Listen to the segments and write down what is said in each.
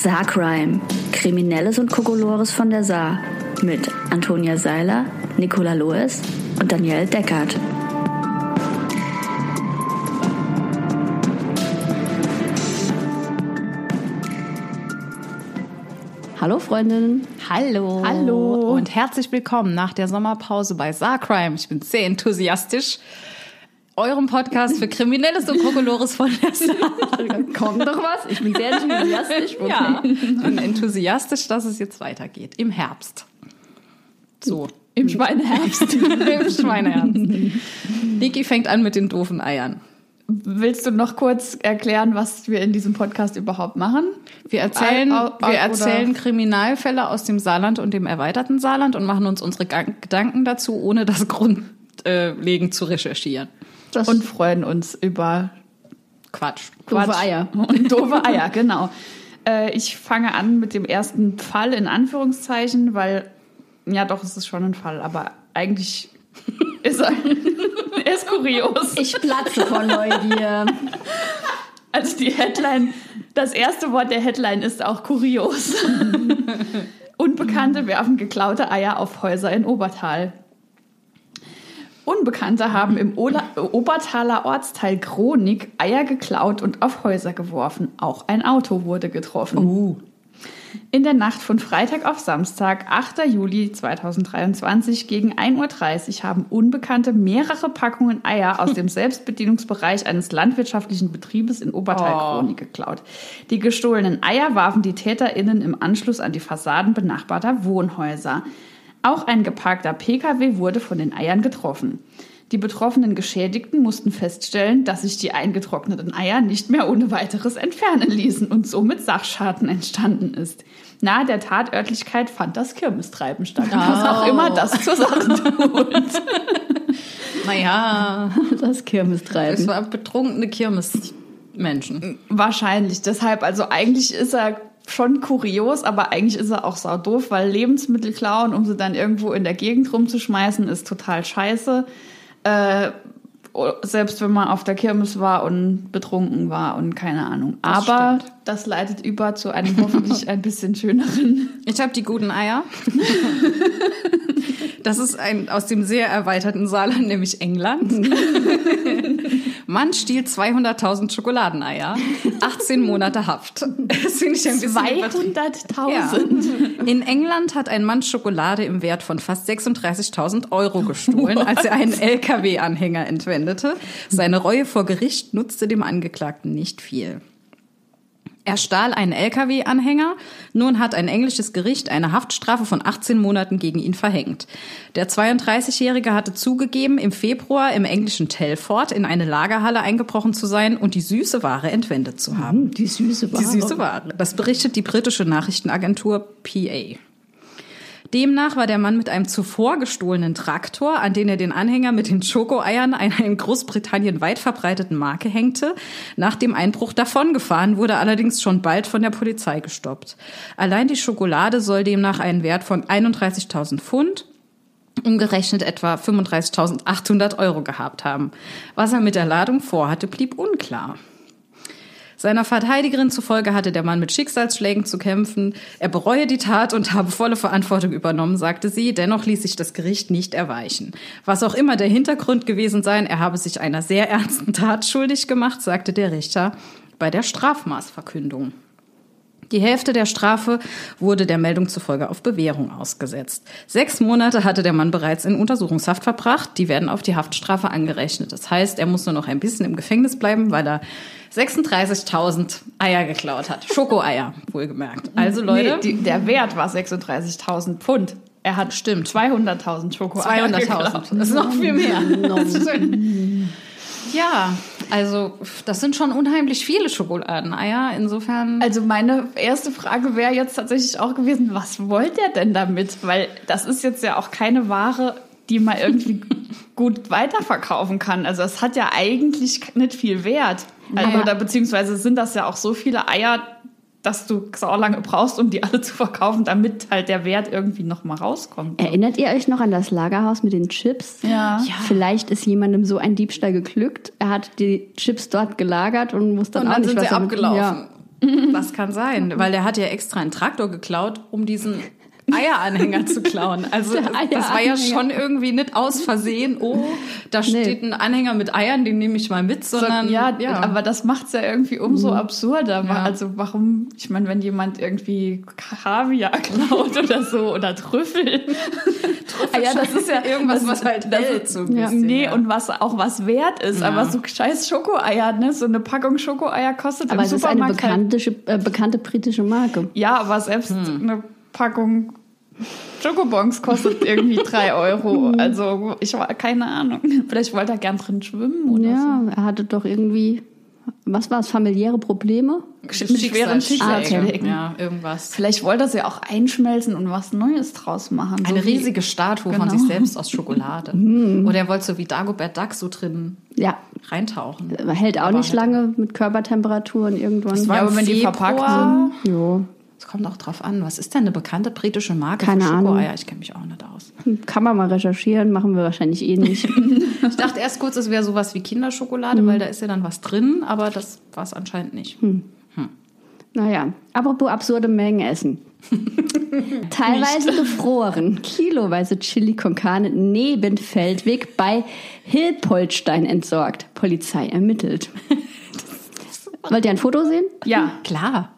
Saarcrime. Kriminelles und Kokolores von der Saar. Mit Antonia Seiler, Nicola Loes und Danielle Deckert. Hallo Freundinnen. Hallo. Hallo. Und herzlich willkommen nach der Sommerpause bei Saarcrime. Ich bin sehr enthusiastisch. Eurem Podcast für Kriminelles und Kokolores von der Saar. Kommt doch was. Ich bin sehr enthusiastisch. Okay. Ja, ich bin enthusiastisch, dass es jetzt weitergeht. Im Herbst. So. Im Schweineherbst. Im Schweineherbst. Niki fängt an mit den doofen Eiern. Willst du noch kurz erklären, was wir in diesem Podcast überhaupt machen? Wir erzählen, wir erzählen Kriminalfälle aus dem Saarland und dem erweiterten Saarland und machen uns unsere Gedanken dazu, ohne das grundlegend zu recherchieren. Das Und freuen uns über Quatsch. Doofe Quatsch. Eier. Und doofe Eier, genau. Äh, ich fange an mit dem ersten Fall in Anführungszeichen, weil, ja doch, es ist schon ein Fall, aber eigentlich ist er, er ist kurios. ich platze vor Neugier. Also die Headline, das erste Wort der Headline ist auch kurios. Unbekannte werfen geklaute Eier auf Häuser in Obertal. Unbekannte haben im Ola Obertaler Ortsteil Kronik Eier geklaut und auf Häuser geworfen. Auch ein Auto wurde getroffen. In der Nacht von Freitag auf Samstag, 8. Juli 2023 gegen 1.30 Uhr haben Unbekannte mehrere Packungen Eier aus dem Selbstbedienungsbereich eines landwirtschaftlichen Betriebes in Obertal-Kronik geklaut. Die gestohlenen Eier warfen die TäterInnen im Anschluss an die Fassaden benachbarter Wohnhäuser. Auch ein geparkter Pkw wurde von den Eiern getroffen. Die betroffenen Geschädigten mussten feststellen, dass sich die eingetrockneten Eier nicht mehr ohne weiteres entfernen ließen und somit Sachschaden entstanden ist. Nahe der Tatörtlichkeit fand das Kirmestreiben statt. Was auch immer das zur Sache tut. Naja, Das Kirmestreiben. es war betrunkene Kirmesmenschen. Wahrscheinlich. Deshalb, also eigentlich ist er schon kurios, aber eigentlich ist er auch sau doof, weil Lebensmittel klauen, um sie dann irgendwo in der Gegend rumzuschmeißen, ist total scheiße. Äh, selbst wenn man auf der Kirmes war und betrunken war und keine Ahnung. Das aber stimmt. das leitet über zu einem hoffentlich ein bisschen schöneren. Ich habe die guten Eier. Das ist ein aus dem sehr erweiterten Saarland, nämlich England. Mann stiehlt 200.000 Schokoladeneier, 18 Monate Haft. Das finde ich ein bisschen übertrieben. 200.000. Ja. In England hat ein Mann Schokolade im Wert von fast 36.000 Euro gestohlen, als er einen LKW-Anhänger entwendete. Seine Reue vor Gericht nutzte dem Angeklagten nicht viel. Er stahl einen LKW-Anhänger. Nun hat ein englisches Gericht eine Haftstrafe von 18 Monaten gegen ihn verhängt. Der 32-Jährige hatte zugegeben, im Februar im englischen Telford in eine Lagerhalle eingebrochen zu sein und die süße Ware entwendet zu haben. Die süße Ware. Die süße Ware. Das berichtet die britische Nachrichtenagentur PA. Demnach war der Mann mit einem zuvor gestohlenen Traktor, an den er den Anhänger mit den Schokoeiern einer in Großbritannien weit verbreiteten Marke hängte, nach dem Einbruch davongefahren, wurde allerdings schon bald von der Polizei gestoppt. Allein die Schokolade soll demnach einen Wert von 31.000 Pfund umgerechnet etwa 35.800 Euro gehabt haben. Was er mit der Ladung vorhatte, blieb unklar. Seiner Verteidigerin zufolge hatte der Mann mit Schicksalsschlägen zu kämpfen. Er bereue die Tat und habe volle Verantwortung übernommen, sagte sie. Dennoch ließ sich das Gericht nicht erweichen. Was auch immer der Hintergrund gewesen sein, er habe sich einer sehr ernsten Tat schuldig gemacht, sagte der Richter bei der Strafmaßverkündung. Die Hälfte der Strafe wurde der Meldung zufolge auf Bewährung ausgesetzt. Sechs Monate hatte der Mann bereits in Untersuchungshaft verbracht. Die werden auf die Haftstrafe angerechnet. Das heißt, er muss nur noch ein bisschen im Gefängnis bleiben, weil er 36.000 Eier geklaut hat. Schokoeier, wohlgemerkt. Also Leute, Nee, die, der Wert war 36.000 Pfund. Er hat Stimmt. 200.000 Schokoeier 200.000. geklaut. Das ist noch viel mehr. Ja, also das sind schon unheimlich viele Schokoladeneier. Insofern. Also meine erste Frage wäre jetzt tatsächlich auch gewesen, was wollt ihr denn damit? Weil das ist jetzt ja auch keine Ware, die man irgendwie gut weiterverkaufen kann. Also es hat ja eigentlich nicht viel Wert. Also. Oder beziehungsweise sind das ja auch so viele Eier, dass du sau lange brauchst, um die alle zu verkaufen, damit halt der Wert irgendwie noch mal rauskommt. Erinnert ihr euch noch an das Lagerhaus mit den Chips? Ja. Ja. Vielleicht ist jemandem so ein Diebstahl geglückt. Er hat die Chips dort gelagert und muss dann Und auch dann nicht sind was sie abgelaufen. Ja. Das kann sein, weil der hat ja extra einen Traktor geklaut, um diesen Eieranhänger zu klauen. Also das war ja schon irgendwie nicht aus Versehen, oh, da steht ein Anhänger mit Eiern, den nehme ich mal mit, sondern ja, aber das macht's ja irgendwie umso absurder. Ja. Also warum, ich meine, wenn jemand irgendwie Kaviar klaut oder so oder Trüffel. ah, ja, das ist ja irgendwas, was halt hält, so ein ja. bisschen, Nee, ja. und was auch was wert ist. Ja. Aber so scheiß Schokoeier, ne? So eine Packung Schokoeier kostet Aber im es ist eine Supermarkt halt bekannte, äh, bekannte britische Marke. Ja, aber selbst eine Packung Schokobons kostet irgendwie drei Euro. Also ich war keine Ahnung. Vielleicht wollte er gern drin schwimmen oder Ja, er hatte doch irgendwie, was war es, familiäre Probleme? so. Mit schweren Schicksalsschlägen. Schicksalsschlägen. Ja, irgendwas. Vielleicht wollte er sie auch einschmelzen und was Neues draus machen. Eine so riesige Statue von Genau. sich selbst aus Schokolade. Oder er wollte so wie Dagobert Duck so drin Ja, reintauchen. hält auch Aber nicht halt- lange mit Körpertemperaturen irgendwann. Das war Ja, im aber wenn die Februar. verpackt sind. Jo, Es kommt auch drauf an. Was ist denn eine bekannte britische Marke Keine für Ahnung. Schokoeier? Ich kenne mich auch nicht aus. kann man mal recherchieren, machen wir wahrscheinlich eh nicht. Ich dachte erst kurz, es wäre sowas wie Kinderschokolade, weil da ist ja dann was drin, aber das war es anscheinend nicht. Naja, apropos absurde Mengen essen. Teilweise gefroren, kiloweise Chili con Carne neben Feldweg bei Hilpoltstein entsorgt. Polizei ermittelt. Wollt ihr ein Foto sehen? Ja. Klar.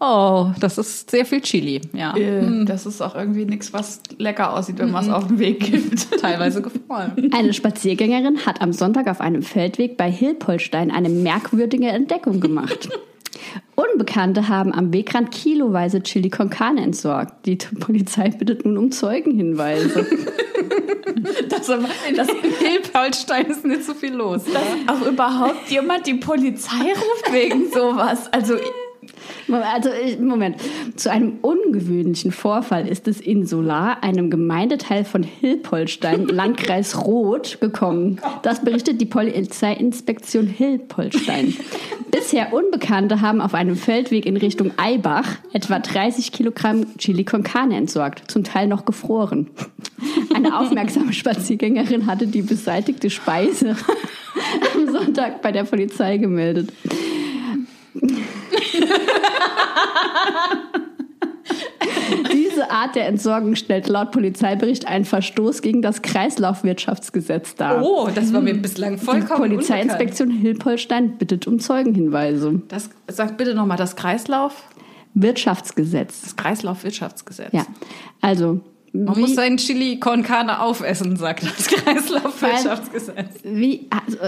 Oh, das ist sehr viel Chili. Ja. Äh, Das ist auch irgendwie nichts, was lecker aussieht, wenn man es auf den Weg gibt. Teilweise gefroren. Eine Spaziergängerin hat am Sonntag auf einem Feldweg bei Hilpoltstein eine merkwürdige Entdeckung gemacht. Unbekannte haben am Wegrand kiloweise Chili con Carne entsorgt. Die Polizei bittet nun um Zeugenhinweise. Das, aber, das, Hilpolstein ist nicht so viel los. dass auch überhaupt jemand die Polizei ruft wegen sowas. Also Also, ich- Moment. Zu einem ungewöhnlichen Vorfall ist es in Solar, einem Gemeindeteil von Hilpolstein, Landkreis Roth, gekommen. Das berichtet die Polizeiinspektion Hilpolstein. Bisher Unbekannte haben auf einem Feldweg in Richtung Eibach etwa 30 Kilogramm Chili con Carne entsorgt, zum Teil noch gefroren. Eine aufmerksame Spaziergängerin hatte die beseitigte Speise am Sonntag bei der Polizei gemeldet. Diese Art der Entsorgung stellt laut Polizeibericht einen Verstoß gegen das Kreislaufwirtschaftsgesetz dar. Oh, das war mir bislang Die vollkommen Polizeiinspektion Hilpolstein bittet um Zeugenhinweise. Das sagt bitte nochmal das Kreislauf, Wirtschaftsgesetz. das Kreislaufwirtschaftsgesetz. Ja, also Man wie, muss seinen Chili con Carne aufessen, sagt das Kreislaufwirtschaftsgesetz. wie also,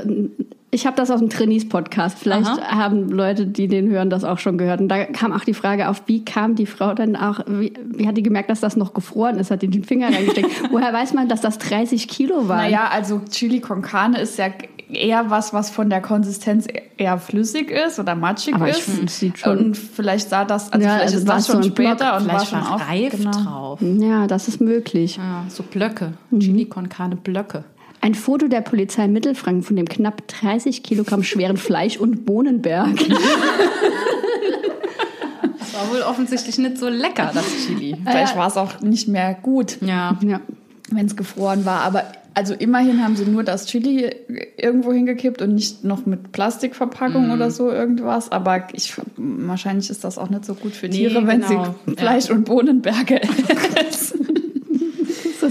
ich habe das aus dem Trainees-Podcast. Vielleicht Aha. haben Leute, die den hören, das auch schon gehört. Und da kam auch die Frage auf, wie kam die Frau dann auch, wie, wie hat die gemerkt, dass das noch gefroren ist, hat die den Finger reingesteckt. Woher weiß man, dass das 30 Kilo war? Naja, also Chili con Carne ist ja eher was, was von der Konsistenz eher flüssig ist oder matschig Aber ich ist. es sieht schon- Und vielleicht sah das, also Ja, vielleicht also ist das schon ein Block, später und war Vielleicht schon war auf, reif genau. drauf. Ja, das ist möglich. Ja, so Blöcke. Mhm. Chili con Carne Blöcke. Ein Foto der Polizei Mittelfranken von dem knapp 30 Kilogramm schweren Fleisch- und Bohnenberg. Das war wohl offensichtlich nicht so lecker, das Chili. Vielleicht war es auch nicht mehr gut, Ja. ja. wenn es gefroren war. Aber also immerhin haben sie nur das Chili irgendwo hingekippt und nicht noch mit Plastikverpackung Mhm. oder so irgendwas. Aber ich, wahrscheinlich ist das auch nicht so gut für Nee, Tiere, wenn genau. sie Fleisch und Bohnenberge essen.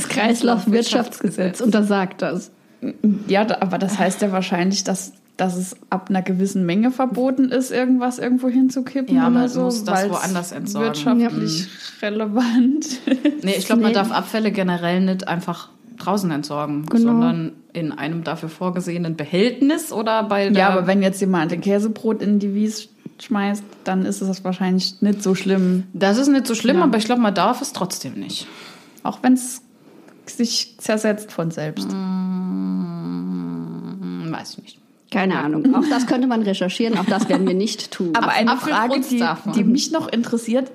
Kreislaufwirtschaftsgesetz untersagt das. Ja, aber das heißt ja wahrscheinlich, dass, dass es ab einer gewissen Menge verboten ist, irgendwas irgendwo hinzukippen Ja, man oder so. muss das woanders entsorgen. Wirtschaftlich relevant. Nee, ich glaube, man darf Abfälle generell nicht einfach draußen entsorgen, Genau. sondern in einem dafür vorgesehenen Behältnis oder bei der ja, aber wenn jetzt jemand ein Käsebrot in die Wies schmeißt, dann ist es wahrscheinlich nicht so schlimm. Das ist nicht so schlimm, Ja. aber ich glaube, man darf es trotzdem nicht. Auch wenn es sich zersetzt von selbst. Hm, weiß ich nicht. Keine Ahnung. Auch das könnte man recherchieren, auch das werden wir nicht tun. Aber eine Frage, die, die mich noch interessiert,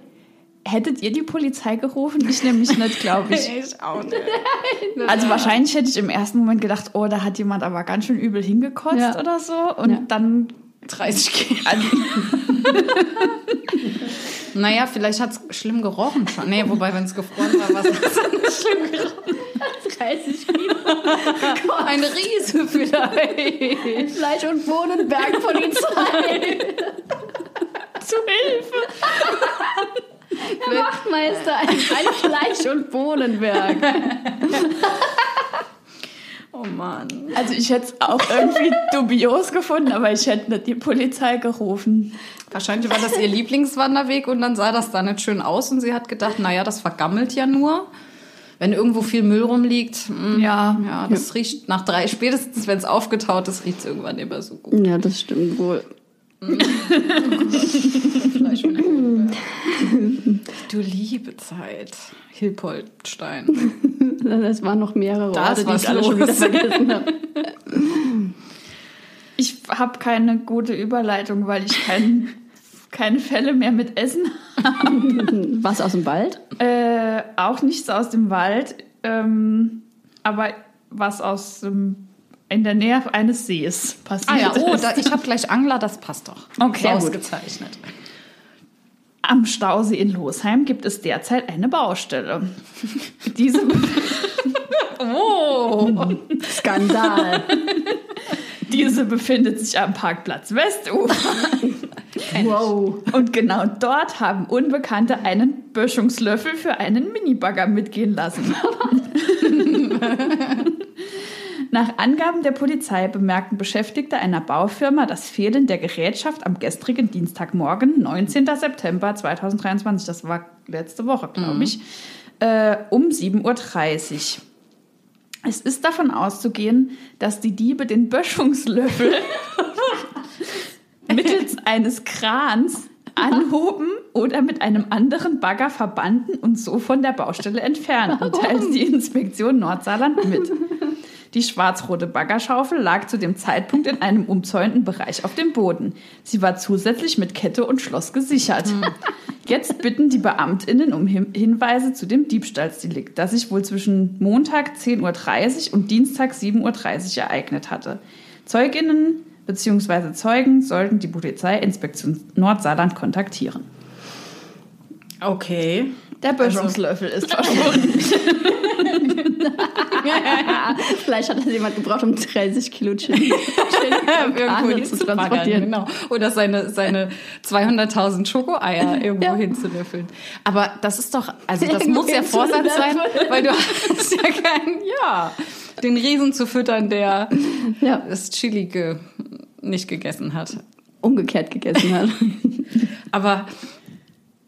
hättet ihr die Polizei gerufen? Ich nämlich nicht, glaube ich. Ich auch nicht. Also wahrscheinlich hätte ich im ersten Moment gedacht, oh, da hat jemand aber ganz schön übel hingekotzt Ja. oder so. Und Ja. dann 30 Kilo. Naja, vielleicht hat es schlimm gerochen schon. Nee, wobei, wenn es gefroren war, war es nicht schlimm gerochen. 30 Kilo. Ein Riese vielleicht. Fleisch- und Bohnenbergpolizei. Zu Hilfe. Der Wachtmeister, ein Fleisch- und Bohnenberg. Oh Mann. Also ich hätte es auch irgendwie dubios gefunden, aber ich hätte nicht die Polizei gerufen. Wahrscheinlich war das ihr Lieblingswanderweg und dann sah das da nicht schön aus und sie hat gedacht, naja, das vergammelt ja nur. Wenn irgendwo viel Müll rumliegt, mm, Ja. ja, das riecht nach drei, spätestens wenn es aufgetaut ist, riecht es irgendwann immer so gut. Ja, das stimmt wohl. Bohnenberg. Du liebe Zeit. Hilpoldstein. Es waren noch mehrere Da Orte, die ich alle schon wieder vergessen habe. Ich habe keine gute Überleitung, weil ich kein, keine Fälle mehr mit Essen Was aus dem Wald? Äh, auch nichts aus dem Wald, ähm, aber was aus dem, in der Nähe eines Sees passiert Ah ja, oh, ist. da, ich habe gleich Angler, das passt doch. Okay, sehr gut. Am Stausee in Losheim gibt es derzeit eine Baustelle. Diese, Oh, Skandal. diese befindet sich am Parkplatz Westufer. wow. Und genau dort haben Unbekannte einen Böschungslöffel für einen Minibagger mitgehen lassen. Nach Angaben der Polizei bemerkten Beschäftigte einer Baufirma das Fehlen der Gerätschaft am gestrigen Dienstagmorgen, 19. September 2023, das war letzte Woche, glaube ich, äh, um 7.30 Uhr. Es ist davon auszugehen, dass die Diebe den Böschungslöffel mittels eines Krans anhoben oder mit einem anderen Bagger verbanden und so von der Baustelle entfernten, teilte die Inspektion Nordsaarland mit. Die schwarz-rote Baggerschaufel lag zu dem Zeitpunkt in einem umzäunten Bereich auf dem Boden. Sie war zusätzlich mit Kette und Schloss gesichert. Jetzt bitten die BeamtInnen um Hin Hinweise zu dem Diebstahlsdelikt, das sich wohl zwischen Montag 10.30 Uhr und Dienstag 7.30 Uhr ereignet hatte. ZeugInnen bzw. Zeugen sollten die Polizeiinspektion Nordsaarland kontaktieren. okay. Der Böschungslöffel ist verschwunden. Vielleicht hat das jemand gebraucht, um 30 Kilo Chili, Chili irgendwo Kerne zu transportieren. Genau. Oder seine, seine 200.000 Schokoeier irgendwo Ja. hinzulöffeln. Aber das ist doch, also das Irgendwo muss ja Vorsatz sein, weil du hast ja keinen, ja, den Riesen zu füttern, der Ja, das Chili ge, nicht gegessen hat. umgekehrt gegessen hat. Aber,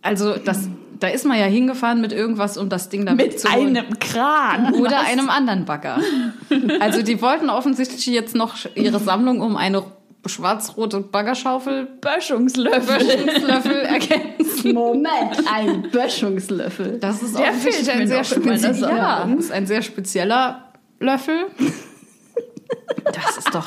also das, da ist man ja hingefahren mit irgendwas, um das Ding da Mit einem Kran. Oder einem anderen Bagger. Also die wollten offensichtlich jetzt noch ihre Sammlung um eine schwarz-rote Baggerschaufel Böschungslöffel. Böschungslöffel ergänzen. Moment, ein Böschungslöffel. Das ist Der offensichtlich ein sehr, noch in meiner spezie ja, ist ein sehr spezieller Löffel. Das ist doch.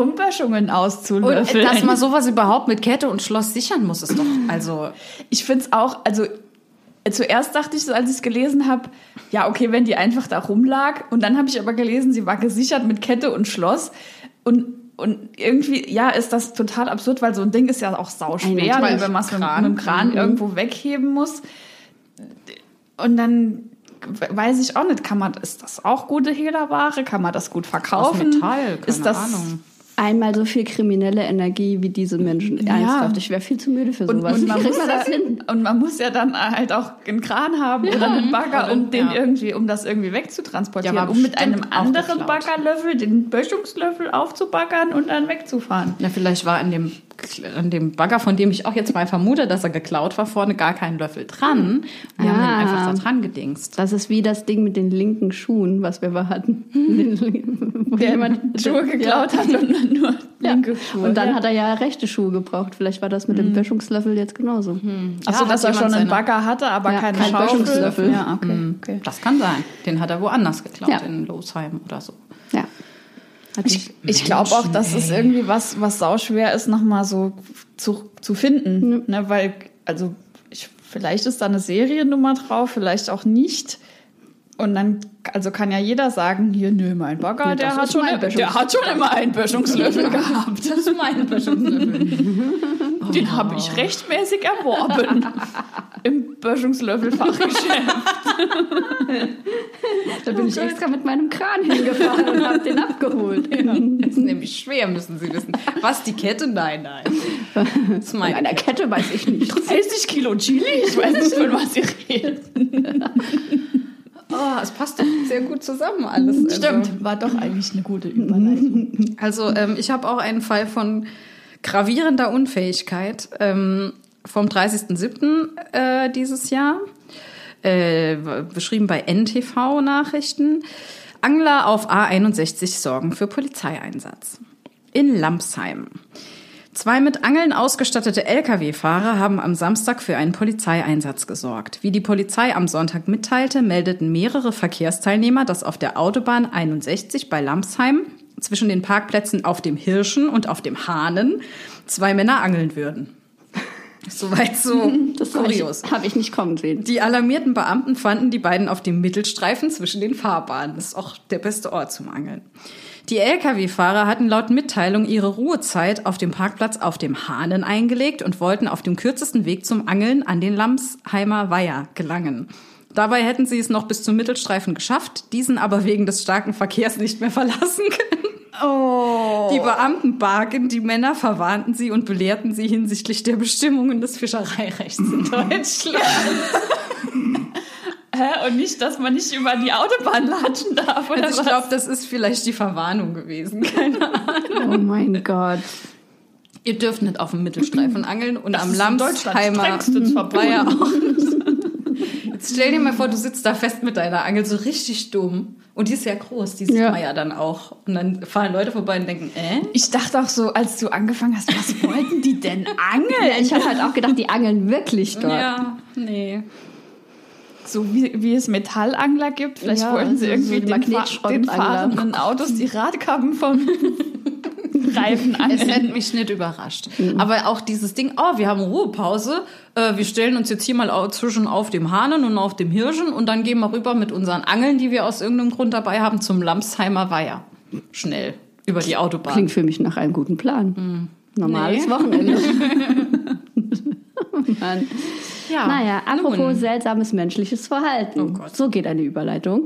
Um Böschungen Und auszulöffeln. dass man sowas überhaupt mit Kette und Schloss sichern muss, ist doch. Also. Ich finde es auch, also äh, zuerst dachte ich als ich es gelesen habe, ja, okay, wenn die einfach da rumlag. Und dann habe ich aber gelesen, sie war gesichert mit Kette und Schloss. Und, und irgendwie, ja, ist das total absurd, weil so ein Ding ist ja auch sauschwer, wenn man es mit, mit einem Kran Mhm. irgendwo wegheben muss. Und dann weiß ich auch nicht, kann man, ist das auch gute Hehlerware? Kann man das gut verkaufen? Metall, keine ist das, Ahnung. Einmal so viel kriminelle Energie wie diese Menschen. Ja. Ernsthaft, ich wäre viel zu müde für Und, sowas. und, Wie man muss das ja, hin? und man muss ja dann halt auch einen Kran haben oder einen Bagger, um den ja. irgendwie, um das irgendwie wegzutransportieren, Ja, um mit einem anderen. Baggerlöffel den Böschungslöffel aufzubaggern und dann wegzufahren. Ja, vielleicht war an dem, an dem Bagger, von dem ich auch jetzt mal vermute, dass er geklaut war, vorne gar kein Löffel dran. Wir haben Ah. den einfach da dran gedingst. Das ist wie das Ding mit den linken Schuhen, was wir mal hatten. Wo Der jemand Schuhe geklaut hat und dann nur Ja. linke Schuhe. Und dann ja. hat er ja rechte Schuhe gebraucht. Vielleicht war das mit dem Böschungslöffel jetzt genauso. Achso, Ja, dass er schon einen seine- Bagger hatte, aber Ja, keine kein. Böschungslöffel. Ja, okay. okay. Das kann sein. Den hat er woanders geklaut, Ja. in Losheim oder so. Ja. Ich, ich glaube auch, dass es irgendwie was, was sauschwer ist, nochmal so zu, zu finden. Ne, weil, also, ich, vielleicht ist da eine Seriennummer drauf, vielleicht auch nicht. Und dann, also kann ja jeder sagen, hier, nö, mein Bagger, der, hat schon, der hat schon immer einen Böschungslöffel gehabt. Das ist mein Böschungslöffel. Den habe ich rechtmäßig erworben. Im Böschungslöffelfachgeschäft. Da bin ich extra mit meinem Kran hingefahren und habe den abgeholt. Das ist nämlich schwer, müssen Sie wissen. Was, die Kette? Nein, nein. Das ist meine einer Kette weiß ich nicht. 30 Kilo Chili? Ich weiß nicht, von was Sie reden. Oh, es passt doch sehr gut zusammen alles. Also- Stimmt, war doch eigentlich eine gute Überleitung. Also ähm, ich habe auch einen Fall von gravierender Unfähigkeit ähm, vom 30.07. Äh, dieses Jahr, äh, beschrieben bei NTV Nachrichten. Angler auf A61 sorgen für Polizeieinsatz. In Lampsheim. Zwei mit Angeln ausgestattete Lkw-Fahrer haben am Samstag für einen Polizeieinsatz gesorgt. Wie die Polizei am Sonntag mitteilte, meldeten mehrere Verkehrsteilnehmer, dass auf der Autobahn 61 bei Lampsheim zwischen den Parkplätzen auf dem Hirschen und auf dem Hahnen zwei Männer angeln würden. Soweit so Das habe ich, kurios. hab ich nicht kommen sehen. Die alarmierten Beamten fanden die beiden auf dem Mittelstreifen zwischen den Fahrbahnen. Das ist auch der beste Ort zum Angeln. Die Lkw-Fahrer hatten laut Mitteilung ihre Ruhezeit auf dem Parkplatz auf dem Hahnen eingelegt und wollten auf dem kürzesten Weg zum Angeln an den Lamsheimer Weiher gelangen. Dabei hätten sie es noch bis zum Mittelstreifen geschafft, diesen aber wegen des starken Verkehrs nicht mehr verlassen können. Oh. Die Beamten bargen die Männer, verwarnten sie und belehrten sie hinsichtlich der Bestimmungen des Fischereirechts in Deutschland. Hä? Und nicht, dass man nicht über die Autobahn latschen darf, oder Also ich glaube, das ist vielleicht die Verwarnung gewesen. Keine Ahnung. Oh mein Gott. Ihr dürft nicht auf dem Mittelstreifen angeln und am Lamsheimer strengstens verboten. war ja auch. Stell dir mal vor, du sitzt da fest mit deiner Angel, so richtig dumm. Und die ist ja groß, die sieht Ja. man ja dann auch. Und dann fahren Leute vorbei und denken, äh? Ich dachte auch so, als du angefangen hast, was wollten die denn angeln? Ich habe halt auch gedacht, die angeln wirklich dort. Ja, nee. So wie, wie es Metallangler gibt. Vielleicht Ja, wollten sie also irgendwie so die den, den fahrenden Autos die Radkappen vom Reifen Es angeln. hätte mich nicht überrascht. Aber auch dieses Ding, oh, wir haben Ruhepause, äh, wir stellen uns jetzt hier mal zwischen auf dem Hahnen und auf dem Hirschen und dann gehen wir rüber mit unseren Angeln, die wir aus irgendeinem Grund dabei haben, zum Lamsheimer Weiher. Schnell. Über die Autobahn. Klingt für mich nach einem guten Plan. Normales Nee. Wochenende. Mann. ja. Naja, apropos nun. seltsames menschliches Verhalten. Oh Gott. So geht eine Überleitung.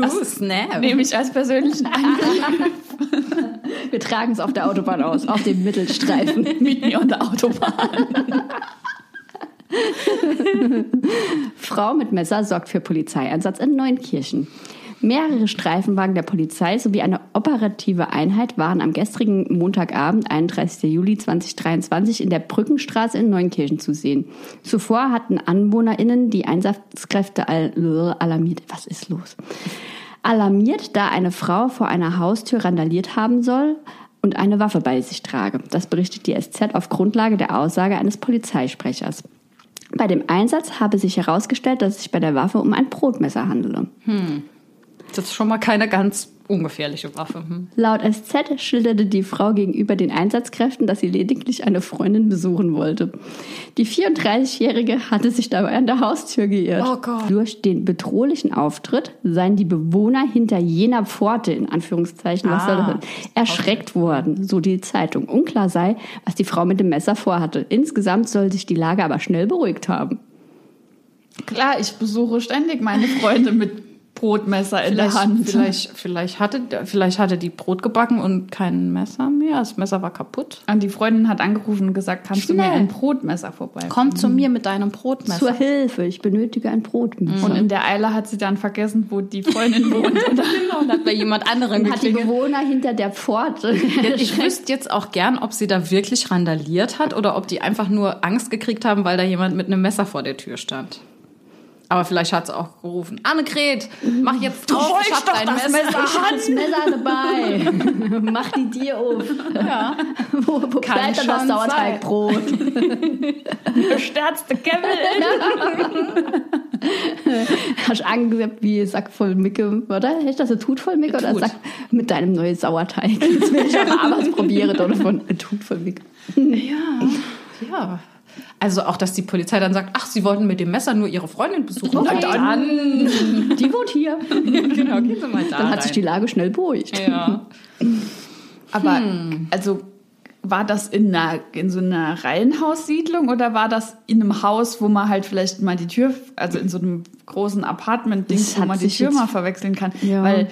Das ist Snap. Nehme ich als persönlichen Angriff Wir tragen es auf der Autobahn aus, auf dem Mittelstreifen. mit mir und der Autobahn. Frau mit Messer sorgt für Polizeieinsatz in Neunkirchen. Mehrere Streifenwagen der Polizei sowie eine operative Einheit waren am gestrigen Montagabend, 31. Juli 2023, in der Brückenstraße in Neunkirchen zu sehen. Zuvor hatten AnwohnerInnen die Einsatzkräfte al alarmiert. Was ist los? Alarmiert, da eine Frau vor einer Haustür randaliert haben soll und eine Waffe bei sich trage. Das berichtet die SZ auf Grundlage der Aussage eines Polizeisprechers. Bei dem Einsatz habe sich herausgestellt, dass es sich bei der Waffe um ein Brotmesser handele. Das ist schon mal keine ganz ungefährliche Waffe. Hm. Laut SZ schilderte die Frau gegenüber den Einsatzkräften, dass sie lediglich eine Freundin besuchen wollte. Die 34-Jährige hatte sich dabei an der Haustür geirrt. Oh Gott. Durch den bedrohlichen Auftritt seien die Bewohner hinter jener Pforte, in Anführungszeichen, was Ah, soll das erschreckt worden, so die Zeitung. Unklar sei, was die Frau mit dem Messer vorhatte. Insgesamt soll sich die Lage aber schnell beruhigt haben. Klar, ich besuche ständig meine Freunde mit Brotmesser in der Vielleicht, Hand. vielleicht, vielleicht, hatte, vielleicht hatte die Brot gebacken und kein Messer mehr. Das Messer war kaputt. Und die Freundin hat angerufen und gesagt, kannst du mir Schnell. ein Brotmesser vorbei? Komm zu mir mit deinem Brotmesser. Zur Hilfe, ich benötige ein Brotmesser. Und in der Eile hat sie dann vergessen, wo die Freundin wohnt. Oder? Genau, und hat bei jemand anderem hat die. Bewohner hinter der Pforte. Ich wüsste jetzt auch gern, ob sie da wirklich randaliert hat oder ob die einfach nur Angst gekriegt haben, weil da jemand mit einem Messer vor der Tür stand. Aber vielleicht hat sie auch gerufen, Annegret, mach jetzt auf, ich hab dein Messer. Ich hab das Messer dabei. Mach die dir auf. Ja. Wo, wo Kann bleibt denn das Sauerteigbrot? Gesterzte Kevin. Hast du angesagt wie Sack voll Micke, oder? Hast du das ein Tut voll Micke oder. Sack mit deinem neuen Sauerteig? Das will ich aber abends probieren, oder von ein Tut voll Micke. Ja. Ja. Also auch, dass die Polizei dann sagt, ach, sie wollten mit dem Messer nur ihre Freundin besuchen. Okay. Na dann. Die wohnt hier. genau, gehen Sie mal da Dann hat sich die rein. Lage schnell beruhigt. Ja. Aber, also, war das in, einer, in so einer Reihenhaussiedlung oder war das in einem Haus, wo man halt vielleicht mal die Tür, also in so einem großen Apartment-Ding, wo man die Tür mal verwechseln kann? Ja. Weil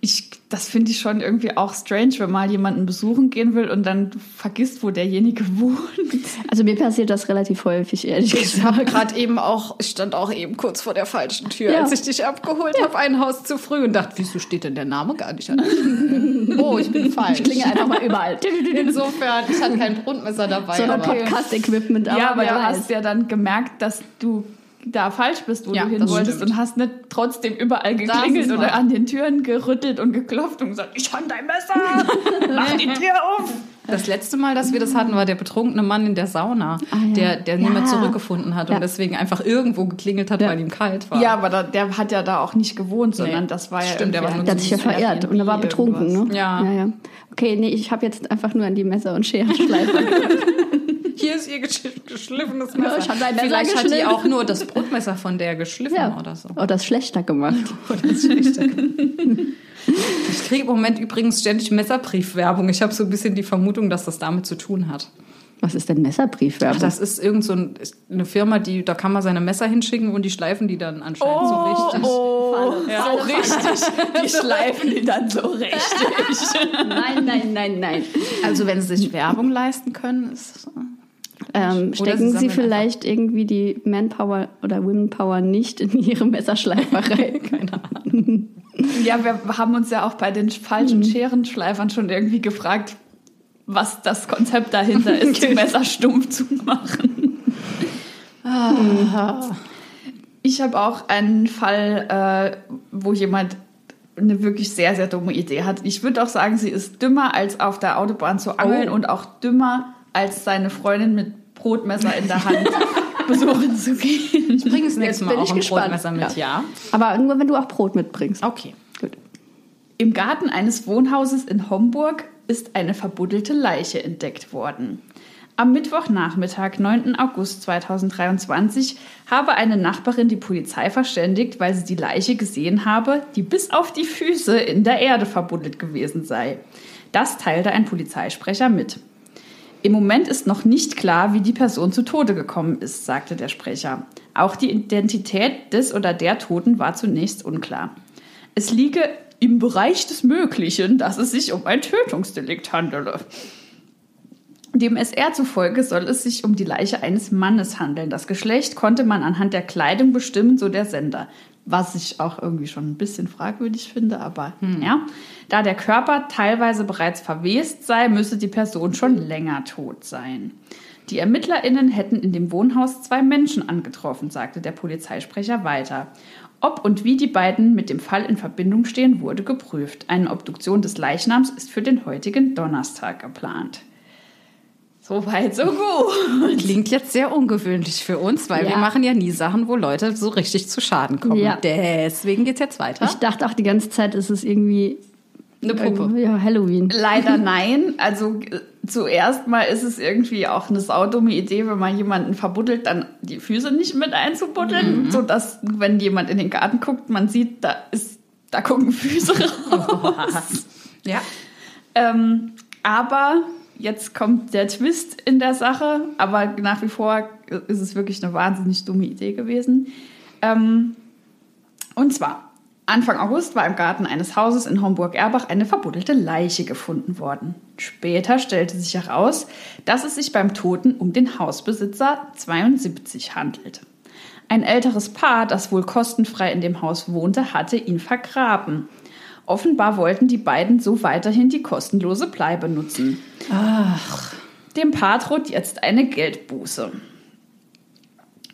ich, das finde ich schon irgendwie auch strange, wenn mal jemanden besuchen gehen will und dann vergisst, wo derjenige wohnt. Also mir passiert das relativ häufig, ehrlich Ich habe gesagt. gerade eben auch, ich stand auch eben kurz vor der falschen Tür, Ja. als ich dich abgeholt habe, ein Haus zu früh und dachte, wieso steht denn der Name gar nicht an? oh, ich bin falsch. Ich klinge einfach mal überall. Insofern, ich hatte kein Brotmesser dabei. So ein aber Podcast-Equipment. ja, aber du hast ja dann gemerkt, dass du da falsch bist, wo Ja, du hin wolltest stimmt. und hast nicht trotzdem überall geklingelt oder an den Türen gerüttelt und geklopft und gesagt, ich habe dein Messer, mach die Tür auf. Das letzte Mal, dass wir das hatten, war der betrunkene Mann in der Sauna, Ah, ja. der, der mehr Ja. zurückgefunden hat Ja. und deswegen einfach irgendwo geklingelt hat, Ja. weil ihm kalt war. Ja, aber da, der hat ja da auch nicht gewohnt, sondern Nee, das war ja stimmt, der war Der hat sich ja verehrt und er war betrunken, irgendwas. ne? Ja. ja, ja. Okay, nee, ich habe jetzt einfach nur an die Messer- und Scherenschleifer. Hier ist ihr gesch geschliffenes Ja, Messer. ich hab Vielleicht hat die auch nur das Brotmesser von der geschliffen ja. oder so. Oh, das schlechter gemacht. Ich kriege im Moment übrigens ständig Messerbriefwerbung. Ich habe so ein bisschen die Vermutung, dass das damit zu tun hat. Was ist denn Messerbriefwerbung? Ach, das ist irgend so ein, ist eine Firma, die da kann man seine Messer hinschicken und die schleifen die dann anscheinend so richtig. Oh, Ja. so richtig. Die schleifen die dann so richtig. nein, nein, nein, nein. Also wenn sie sich Werbung leisten können, ist Ähm, stecken sie Sie, vielleicht irgendwie die Manpower oder Womenpower nicht in Ihre Messerschleiferei? keine Ahnung. Ja, wir haben uns ja auch bei den falschen Scherenschleifern schon irgendwie gefragt, was das Konzept dahinter ist, die Messer stumpf zu machen. Ich habe auch einen Fall, äh, wo jemand eine wirklich sehr, sehr dumme Idee hat. Ich würde auch sagen, sie ist dümmer, als auf der Autobahn zu angeln Oh. und auch dümmer, als seine Freundin mit Brotmesser in der Hand besuchen zu gehen. Ich bringe das nächste Mal auch ich ein gespannt. Brotmesser mit, ja. Aber nur, wenn du auch Brot mitbringst. Okay. Gut. Im Garten eines Wohnhauses in Homburg ist eine verbuddelte Leiche entdeckt worden. Am Mittwochnachmittag, 9. August 2023, habe eine Nachbarin die Polizei verständigt, weil sie die Leiche gesehen habe, die bis auf die Füße in der Erde verbuddelt gewesen sei. Das teilte ein Polizeisprecher mit. Im Moment ist noch nicht klar, wie die Person zu Tode gekommen ist, sagte der Sprecher. Auch die Identität des oder der Toten war zunächst unklar. Es liege im Bereich des Möglichen, dass es sich um ein Tötungsdelikt handele. Dem SR zufolge soll es sich um die Leiche eines Mannes handeln. Das Geschlecht konnte man anhand der Kleidung bestimmen, so der Sender. Was ich auch irgendwie schon ein bisschen fragwürdig finde, aber ja. Da der Körper teilweise bereits verwest sei, müsse die Person schon länger tot sein. Die ErmittlerInnen hätten in dem Wohnhaus zwei Menschen angetroffen, sagte der Polizeisprecher weiter. Ob und wie die beiden mit dem Fall in Verbindung stehen, wurde geprüft. Eine Obduktion des Leichnams ist für den heutigen Donnerstag geplant. So weit, so gut. Klingt jetzt sehr ungewöhnlich für uns, weil Ja. wir machen ja nie Sachen, wo Leute so richtig zu Schaden kommen. Ja. Deswegen geht's jetzt weiter. Ich dachte auch die ganze Zeit, ist es irgendwie Eine Puppe. Ja, Halloween. Leider nein. Also äh, zuerst mal ist es irgendwie auch eine saudumme Idee, wenn man jemanden verbuddelt, dann die Füße nicht mit einzubuddeln, Mhm. so dass wenn jemand in den Garten guckt, man sieht, da ist, da gucken Füße raus. Ja. Ähm, aber jetzt kommt der Twist in der Sache, aber nach wie vor ist es wirklich eine wahnsinnig dumme Idee gewesen. Ähm, und zwar, Anfang August war im Garten eines Hauses in Homburg-Erbach eine verbuddelte Leiche gefunden worden. Später stellte sich heraus, dass es sich beim Toten um den Hausbesitzer 72 handelt. Ein älteres Paar, das wohl kostenfrei in dem Haus wohnte, hatte ihn vergraben. Offenbar wollten die beiden so weiterhin die kostenlose Bleibe nutzen. Ach. Dem Paar droht jetzt eine Geldbuße.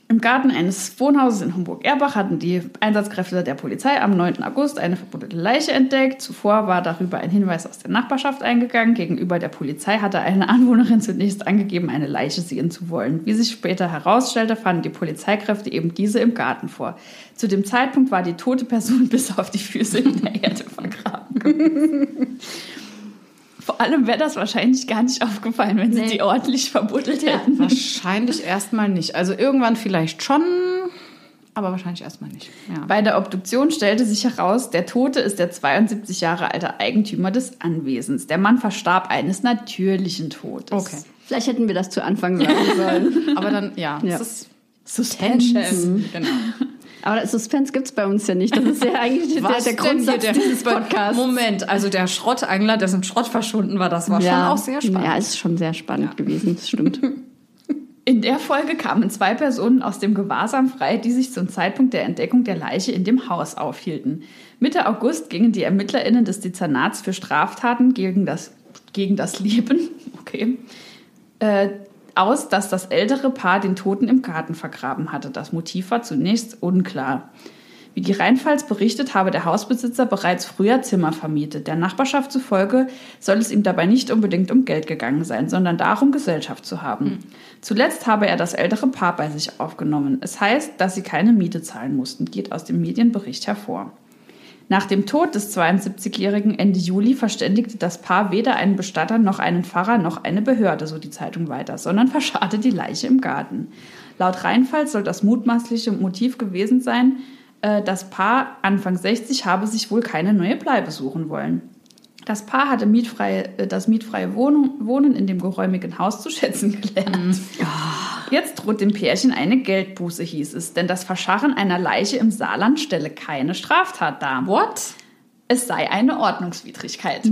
Im Garten eines Wohnhauses in Homburg-Erbach hatten die Einsatzkräfte der Polizei am 9. August eine verbuddelte Leiche entdeckt. Zuvor war darüber ein Hinweis aus der Nachbarschaft eingegangen. Gegenüber der Polizei hatte eine Anwohnerin zunächst angegeben, eine Leiche sehen zu wollen. Wie sich später herausstellte, fanden die Polizeikräfte eben diese im Garten vor. Zu dem Zeitpunkt war die tote Person bis auf die Füße in der Erde vergraben. Vor allem wäre das wahrscheinlich gar nicht aufgefallen, wenn sie Nee. die ordentlich verbuddelt hätten. Wahrscheinlich erstmal nicht. Also irgendwann vielleicht schon, aber wahrscheinlich erstmal nicht. Ja. Bei der Obduktion stellte sich heraus, der Tote ist der 72 Jahre alte Eigentümer des Anwesens. Der Mann verstarb eines natürlichen Todes. Okay. Vielleicht hätten wir das zu Anfang sagen sollen. Aber dann, ja, Ja. das ist Suspense. Tension. Genau. Aber Suspense gibt's bei uns ja nicht. Das ist ja eigentlich der, der Grundsatz hier dieses Podcasts. Moment, also der Schrottangler, dessen Schrott verschwunden war, das war schon auch sehr spannend. Ja, es ist schon sehr spannend gewesen, das stimmt. In der Folge kamen zwei Personen aus dem Gewahrsam frei, die sich zum Zeitpunkt der Entdeckung der Leiche in dem Haus aufhielten. Mitte August gingen die ErmittlerInnen des Dezernats für Straftaten gegen das, gegen das Leben okay, äh, aus, dass das ältere Paar den Toten im Garten vergraben hatte. Das Motiv war zunächst unklar. Wie die Rheinpfalz berichtet, habe der Hausbesitzer bereits früher Zimmer vermietet. Der Nachbarschaft zufolge soll es ihm dabei nicht unbedingt um Geld gegangen sein, sondern darum, Gesellschaft zu haben. Zuletzt habe er das ältere Paar bei sich aufgenommen. Es heißt, dass sie keine Miete zahlen mussten, geht aus dem Medienbericht hervor. Nach dem Tod des 72-Jährigen Ende Juli verständigte das Paar weder einen Bestatter noch einen Pfarrer noch eine Behörde, so die Zeitung weiter, sondern verscharrte die Leiche im Garten. Laut Rheinfall soll das mutmaßliche Motiv gewesen sein, äh, das Paar Anfang 60 habe sich wohl keine neue Bleibe suchen wollen. Das Paar hatte mietfreie, äh, das mietfreie Wohnung, Wohnen in dem geräumigen Haus zu schätzen gelernt. Jetzt droht dem Pärchen eine Geldbuße, hieß es, denn das Verscharren einer Leiche im Saarland stelle keine Straftat dar. What? Es sei eine Ordnungswidrigkeit.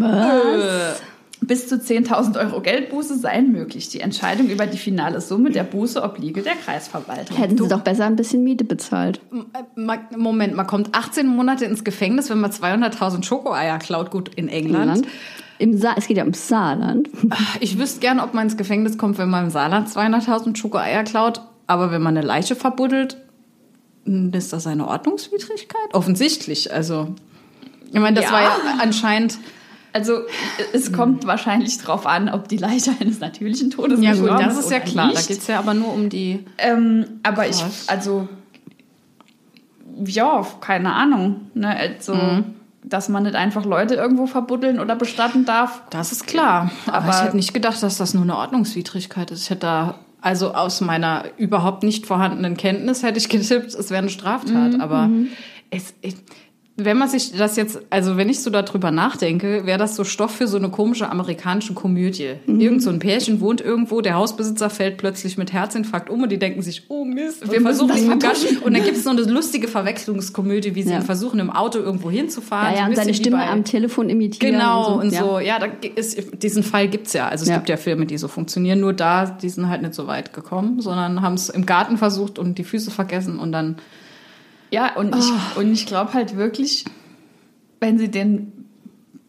Bis zu 10.000 Euro Geldbuße seien möglich. Die Entscheidung über die finale Summe der Buße obliege der Kreisverwaltung. Hätten sie doch besser ein bisschen Miete bezahlt. Ma- Moment, man kommt 18 Monate ins Gefängnis, wenn man 200.000 Schokoeier klaut. Gut, in England. Saarland. Im Sa es geht ja ums Saarland. Ich wüsste gern, ob man ins Gefängnis kommt, wenn man im Saarland 200.000 Schokoeier klaut. Aber wenn man eine Leiche verbuddelt, hm, ist das eine Ordnungswidrigkeit? Offensichtlich. Also, ich meine, das Ja. war ja anscheinend. Also es kommt wahrscheinlich darauf an, ob die Leiche eines natürlichen Todes Ja, gut, das ist ja klar. Da nicht. geht es ja aber nur um die. Ähm, aber ich, Krass. also, ja, keine Ahnung. Ne? Also, Mhm. dass man nicht einfach Leute irgendwo verbuddeln oder bestatten darf. Das ist klar. Aber, Aber- ich hätte nicht gedacht, dass das nur eine Ordnungswidrigkeit ist. Ich hätte da, also aus meiner überhaupt nicht vorhandenen Kenntnis hätte ich getippt, es wäre eine Straftat. Aber es, ich, wenn man sich das jetzt, also wenn ich so darüber nachdenke, wäre das so Stoff für so eine komische amerikanische Komödie. Irgend so ein Pärchen wohnt irgendwo, der Hausbesitzer fällt plötzlich mit Herzinfarkt um und die denken sich, oh Mist, wir versuchen ihn. Garten. Und dann gibt es so eine lustige Verwechslungskomödie, wie sie Ja. versuchen, im Auto irgendwo hinzufahren. Ja, so ja, und seine Stimme bei- am Telefon imitieren. Genau, und ja. so, ja, da ist, diesen Fall gibt's ja. Also es Ja. gibt ja Filme, die so funktionieren. Nur da, die sind halt nicht so weit gekommen, sondern haben es im Garten versucht und die Füße vergessen und dann. Ja, und Ah. ich, und ich glaube halt wirklich, wenn sie den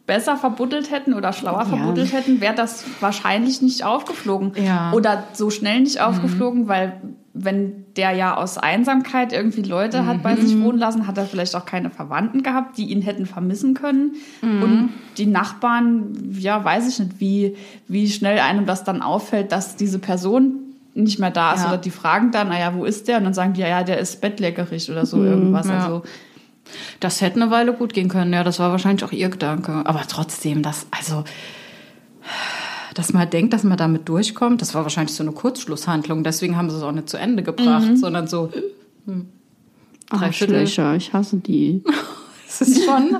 besser verbuddelt hätten oder schlauer Ja. verbuddelt hätten, wäre das wahrscheinlich nicht aufgeflogen. Ja. Oder so schnell nicht aufgeflogen, weil wenn der ja aus Einsamkeit irgendwie Leute hat bei sich wohnen lassen, hat er vielleicht auch keine Verwandten gehabt, die ihn hätten vermissen können. Und die Nachbarn, ja, weiß ich nicht, wie, wie schnell einem das dann auffällt, dass diese Person nicht mehr da ist. Ja. Oder die fragen dann, naja, wo ist der? Und dann sagen die, ja, ja, der ist bettlägerig oder so irgendwas. ja. Also Das hätte eine Weile gut gehen können. Ja, das war wahrscheinlich auch ihr Gedanke. Aber trotzdem, das, also, dass man denkt, dass man damit durchkommt, das war wahrscheinlich so eine Kurzschlusshandlung. Deswegen haben sie es auch nicht zu Ende gebracht, sondern so, drei Viertel. Arschlöcher, ich hasse die. es ist schon,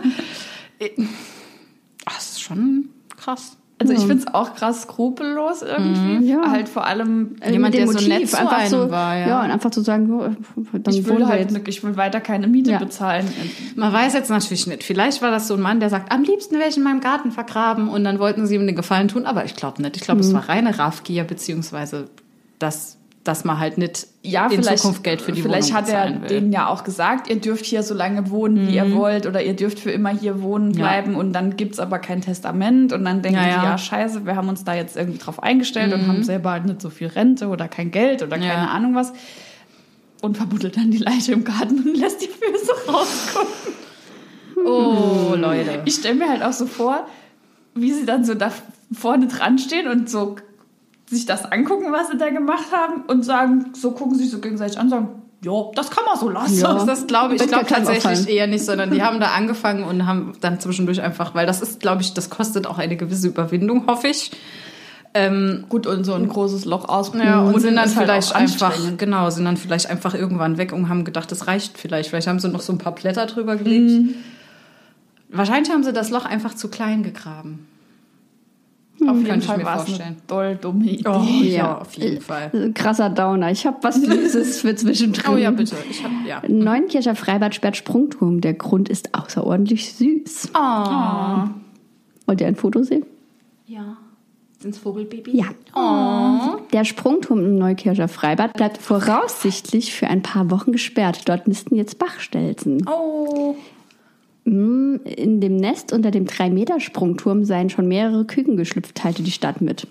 Ach, es ist schon krass. Also ich finde es auch krass skrupellos irgendwie. Ja. Halt vor allem, Jemand, der so nett zu einfach einem so, war, ja. ja. und einfach zu sagen, so, dann ich will halt, ich will weiter keine Miete Ja. bezahlen. Man weiß jetzt natürlich nicht. Vielleicht war das so ein Mann, der sagt, am liebsten wäre ich in meinem Garten vergraben und dann wollten sie ihm den Gefallen tun, aber ich glaube nicht. Ich glaube, es war reine Raffgier, beziehungsweise dass, dass man halt nicht Ja, in vielleicht, Zukunft Geld für die vielleicht Wohnung hat er will. denen ja auch gesagt, ihr dürft hier so lange wohnen, wie ihr wollt, oder ihr dürft für immer hier wohnen Ja. bleiben und dann gibt's aber kein Testament und dann denken Ja, die, ja. ja scheiße, wir haben uns da jetzt irgendwie drauf eingestellt und haben selber halt nicht so viel Rente oder kein Geld oder keine Ja. Ahnung was und verbuddelt dann die Leiche im Garten und lässt die Füße rausgucken. Oh, Leute. Ich stelle mir halt auch so vor, wie sie dann so da vorne dran stehen und so sich das angucken, was sie da gemacht haben und sagen, so gucken sich so gegenseitig an und sagen, ja, das kann man so lassen. Ja. Das glaube ich, ich glaube tatsächlich eher nicht, sondern die haben da angefangen und haben dann zwischendurch einfach, weil das ist, glaube ich, das kostet auch eine gewisse Überwindung, hoffe ich. Ähm, Gut, und so ein großes Loch ausprobieren. ja, und sind dann halt vielleicht auch einfach, genau, sind dann vielleicht einfach irgendwann weg und haben gedacht, das reicht vielleicht. Vielleicht haben sie noch so ein paar Blätter drüber gelegt. Mhm. Wahrscheinlich haben sie das Loch einfach zu klein gegraben. Auf Könnte jeden ich Fall mir war es vorstellen. eine doll dumme Idee. Oh, ja, Ja. auf jeden Fall. Äh, Krasser Downer. Ich habe was Süßes für zwischendrin. Oh ja, bitte. Ich hab, ja. Neunkircher Freibad sperrt Sprungturm. Der Grund ist außerordentlich süß. Oh. Wollt ihr ein Foto sehen? Ja. Sind's Vogelbabys? Ja. Oh. Der Sprungturm im Neukircher Freibad bleibt voraussichtlich für ein paar Wochen gesperrt. Dort nisten jetzt Bachstelzen. Oh. Mm, In dem Nest unter dem 3-Meter-Sprungturm seien schon mehrere Küken geschlüpft, teilte die Stadt mit.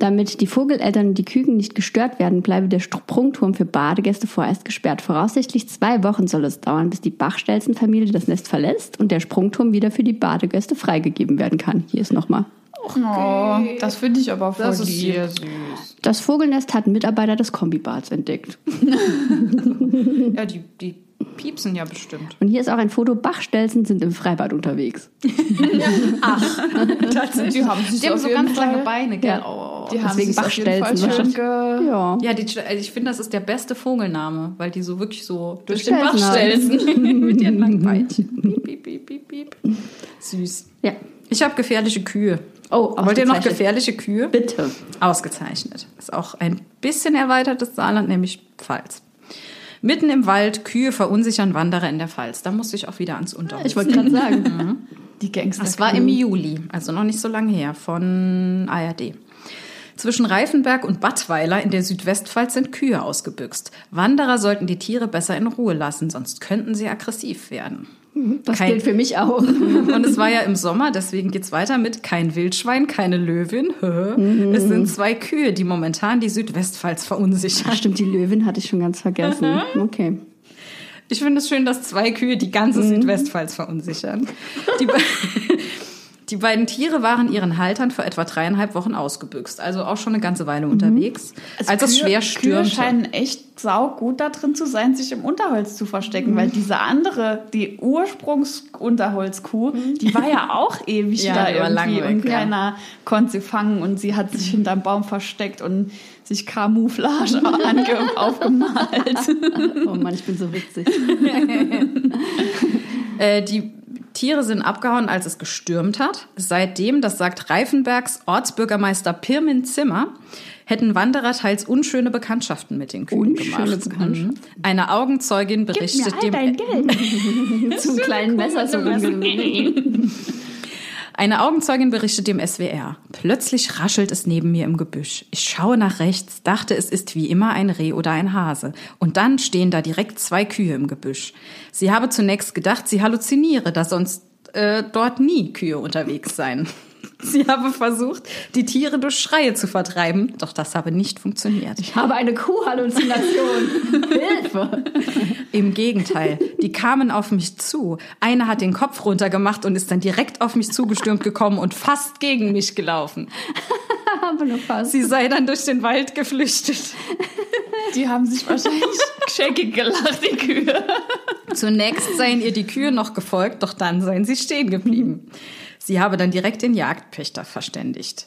Damit die Vogeleltern und die Küken nicht gestört werden, bleibe der Sprungturm für Badegäste vorerst gesperrt. Voraussichtlich zwei Wochen soll es dauern, bis die Bachstelzenfamilie das Nest verlässt und der Sprungturm wieder für die Badegäste freigegeben werden kann. Hier ist nochmal. Oh, das finde ich aber voll Das ist sehr süß. Das Vogelnest hat ein Mitarbeiter des Kombibads entdeckt. Ja, die, die piepsen ja bestimmt. Und hier ist auch ein Foto. Bachstelzen sind im Freibad unterwegs. Tatsächlich. Die haben Die haben so ganz lange Beine, gell? Ja. Oh. Die haben Deswegen sich auf jeden Fall Bachstelzen ge Ja. Ja, die, also ich finde, das ist der beste Vogelname, weil die so wirklich so durch den Stelzen Bach haben. stelzen mit ihren langen Beinchen. Piep, piep, piep, piep, piep. Süß. Ja. Ich habe gefährliche Kühe. Oh, Wollt ihr noch gefährliche Kühe? Bitte. Ausgezeichnet. Ist auch ein bisschen erweitertes Saarland, nämlich Pfalz. Mitten im Wald, Kühe verunsichern Wanderer in der Pfalz. Da musste ich auch wieder ans Unterholz. Ich wollte gerade sagen. Die Gangster. Das war im Juli, also noch nicht so lange her, von ARD. Zwischen Reifenberg und Battweiler in der Südwestpfalz sind Kühe ausgebüxt. Wanderer sollten die Tiere besser in Ruhe lassen, sonst könnten sie aggressiv werden. Das Kein- gilt für mich auch. Und es war ja im Sommer, deswegen geht's weiter mit kein Wildschwein, keine Löwin. Es sind zwei Kühe, die momentan die Südwestpfalz verunsichern. Ach, stimmt, die Löwin hatte ich schon ganz vergessen. Okay. Ich finde es schön, dass zwei Kühe die ganze Südwestpfalz verunsichern. Die, die beiden Tiere waren ihren Haltern vor etwa dreieinhalb Wochen ausgebüxt, also auch schon eine ganze Weile unterwegs, als es schwer Kühe stürmte. scheinen echt saugut da drin zu sein, sich im Unterholz zu verstecken, Mhm. weil diese andere, die Ursprungsunterholzkuh, die war ja auch ewig Ja, da irgendwie weg, und ja. keiner konnte sie fangen und sie hat sich hinterm Baum versteckt und sich Camouflage aufgemalt. Oh Mann, ich bin so witzig. Äh, die Tiere sind abgehauen, als es gestürmt hat. Seitdem, das sagt Reifenbergs Ortsbürgermeister Pirmin Zimmer, hätten Wanderer teils unschöne Bekanntschaften mit den Kühen Unschöne gemacht. Bekanntschaften. Mhm. Eine Augenzeugin Gib mir berichtet all dem dein Geld. Zum kleinen Messer so rumgewickelt. Eine Augenzeugin berichtet dem SWR. Plötzlich raschelt es neben mir im Gebüsch. Ich schaue nach rechts, dachte, es ist wie immer ein Reh oder ein Hase. Und dann stehen da direkt zwei Kühe im Gebüsch. Sie habe zunächst gedacht, sie halluziniere, da sonst äh, dort nie Kühe unterwegs seien. Sie habe versucht, die Tiere durch Schreie zu vertreiben, doch das habe nicht funktioniert. Ich habe eine Kuhhalluzination. Hilfe. Im Gegenteil, die kamen auf mich zu. Eine hat den Kopf runtergemacht und ist dann direkt auf mich zugestürmt gekommen und fast gegen mich gelaufen. Aber nur fast. Sie sei dann durch den Wald geflüchtet. Die haben sich wahrscheinlich scheckig gelacht, die Kühe. Zunächst seien ihr die Kühe noch gefolgt, doch dann seien sie stehen geblieben. Sie habe dann direkt den Jagdpächter verständigt.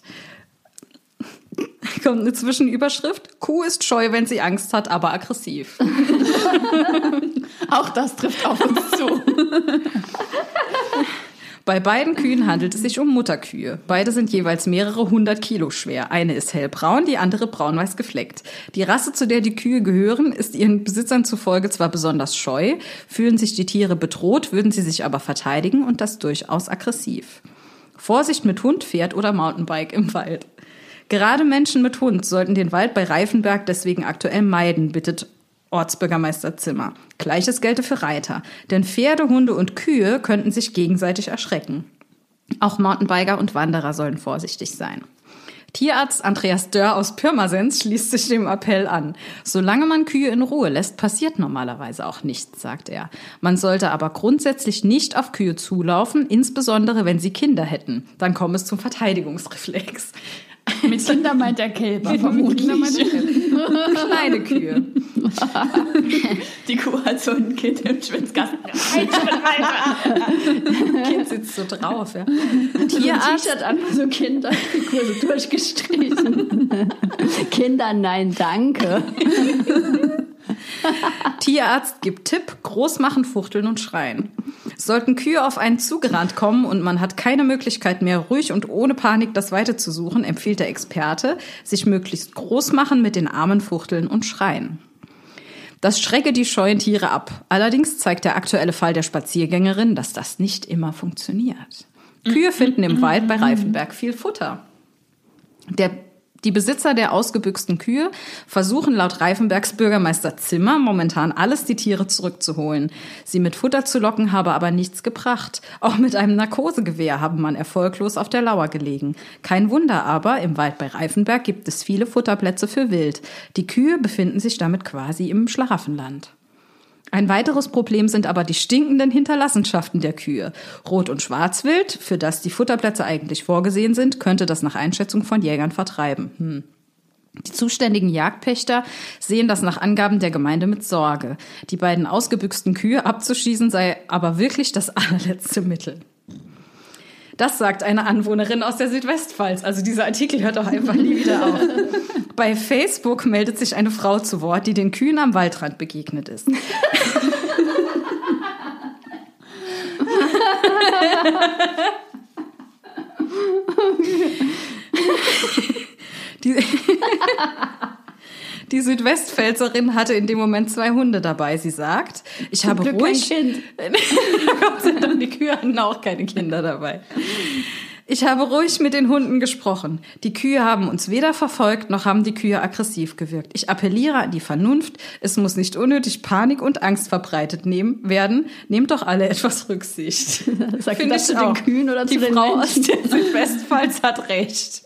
Kommt eine Zwischenüberschrift. Kuh ist scheu, wenn sie Angst hat, aber aggressiv. Auch das trifft auf uns zu. Bei beiden Kühen handelt es sich um Mutterkühe. Beide sind jeweils mehrere hundert Kilo schwer. Eine ist hellbraun, die andere braunweiß gefleckt. Die Rasse, zu der die Kühe gehören, ist ihren Besitzern zufolge zwar besonders scheu, fühlen sich die Tiere bedroht, würden sie sich aber verteidigen und das durchaus aggressiv. Vorsicht mit Hund, Pferd oder Mountainbike im Wald. Gerade Menschen mit Hund sollten den Wald bei Reifenberg deswegen aktuell meiden, bittet Ortsbürgermeister Zimmer. Gleiches gelte für Reiter, denn Pferde, Hunde und Kühe könnten sich gegenseitig erschrecken. Auch Mountainbiker und Wanderer sollen vorsichtig sein. Tierarzt Andreas Dörr aus Pirmasens schließt sich dem Appell an. Solange man Kühe in Ruhe lässt, passiert normalerweise auch nichts, sagt er. Man sollte aber grundsätzlich nicht auf Kühe zulaufen, insbesondere wenn sie Kinder hätten. Dann kommt es zum Verteidigungsreflex. Mit Kinder meint der Kälber vermutlich. Kleine Kühe. Die Kuh hat so ein Kind im Schwitzkasten. Kind sitzt so drauf, ja. So ein Tierarzt, T-Shirt an, wo so Kinderfigur so durchgestrichen. Kinder, nein, danke. Tierarzt gibt Tipp, groß machen, fuchteln und schreien. Sollten Kühe auf einen zugerannt kommen und man hat keine Möglichkeit mehr, ruhig und ohne Panik das Weite zu suchen, empfiehlt der Experte, sich möglichst groß machen, mit den Armen fuchteln und schreien. Das schrecke die scheuen Tiere ab. Allerdings zeigt der aktuelle Fall der Spaziergängerin, dass das nicht immer funktioniert. Kühe finden im Wald bei Reifenberg viel Futter. Der, die Besitzer der ausgebüxten Kühe versuchen laut Reifenbergs Bürgermeister Zimmer momentan alles die Tiere zurückzuholen. Sie mit Futter zu locken habe aber nichts gebracht. Auch mit einem Narkosegewehr habe man erfolglos auf der Lauer gelegen. Kein Wunder aber, im Wald bei Reifenberg gibt es viele Futterplätze für Wild. Die Kühe befinden sich damit quasi im Schlaraffenland. Ein weiteres Problem sind aber die stinkenden Hinterlassenschaften der Kühe. Rot- und Schwarzwild, für das die Futterplätze eigentlich vorgesehen sind, könnte das nach Einschätzung von Jägern vertreiben. Hm. Die zuständigen Jagdpächter sehen das nach Angaben der Gemeinde mit Sorge. Die beiden ausgebüxten Kühe abzuschießen sei aber wirklich das allerletzte Mittel. Das sagt eine Anwohnerin aus der Südwestpfalz. Also dieser Artikel hört auch einfach nie wieder auf. Bei Facebook meldet sich eine Frau zu Wort, die den Kühen am Waldrand begegnet ist. Die, die Südwestpfälzerin hatte in dem Moment zwei Hunde dabei. Sie sagt, ich habe Glück ruhig... kein Kind. Sei Dank, die Kühe hatten auch keine Kinder dabei. Ich habe ruhig mit den Hunden gesprochen. Die Kühe haben uns weder verfolgt, noch haben die Kühe aggressiv gewirkt. Ich appelliere an die Vernunft. Es muss nicht unnötig Panik und Angst verbreitet nehmen, werden. Nehmt doch alle etwas Rücksicht. Sagt Finde das zu den. Kühen oder die zu den Frau Menschen? aus der Südwestpfalz hat recht.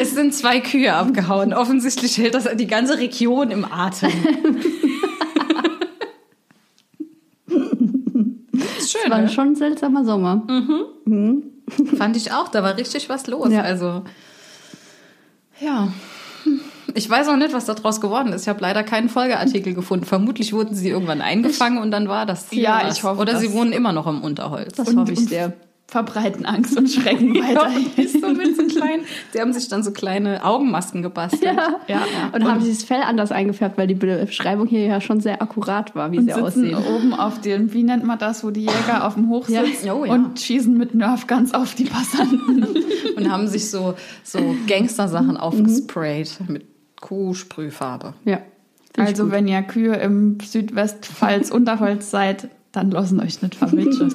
Es sind zwei Kühe abgehauen. Offensichtlich hält das die ganze Region im Atem. schön, War ne? schon ein seltsamer Sommer. Fand ich auch, da war richtig was los. Ja. Also, ja. Ich weiß auch nicht, was daraus geworden ist. Ich habe leider keinen Folgeartikel gefunden. Vermutlich wurden sie irgendwann eingefangen und dann war das. hier Ja, was. ich hoffe, Oder sie wohnen immer noch im Unterholz. Das hoffe ich sehr. Verbreiten Angst und Schrecken Ja, weiterhin. ist so mit so kleinen. Sie haben sich dann so kleine Augenmasken gebastelt. Ja. Ja. Und haben sie das Fell anders eingefärbt, weil die Beschreibung hier ja schon sehr akkurat war, wie Und sie sitzen aussehen. oben auf dem, wie nennt man das, wo die Jäger auf dem Hoch Ja. sitzen Oh, ja. und schießen mit Nerfguns auf die Passanten. Und haben sich so, so Gangster-Sachen aufgesprayt mit Kuhsprühfarbe. Ja. Also wenn ihr Kühe im Südwestpfalz Unterholz seid, dann lassen euch nicht verwitschen.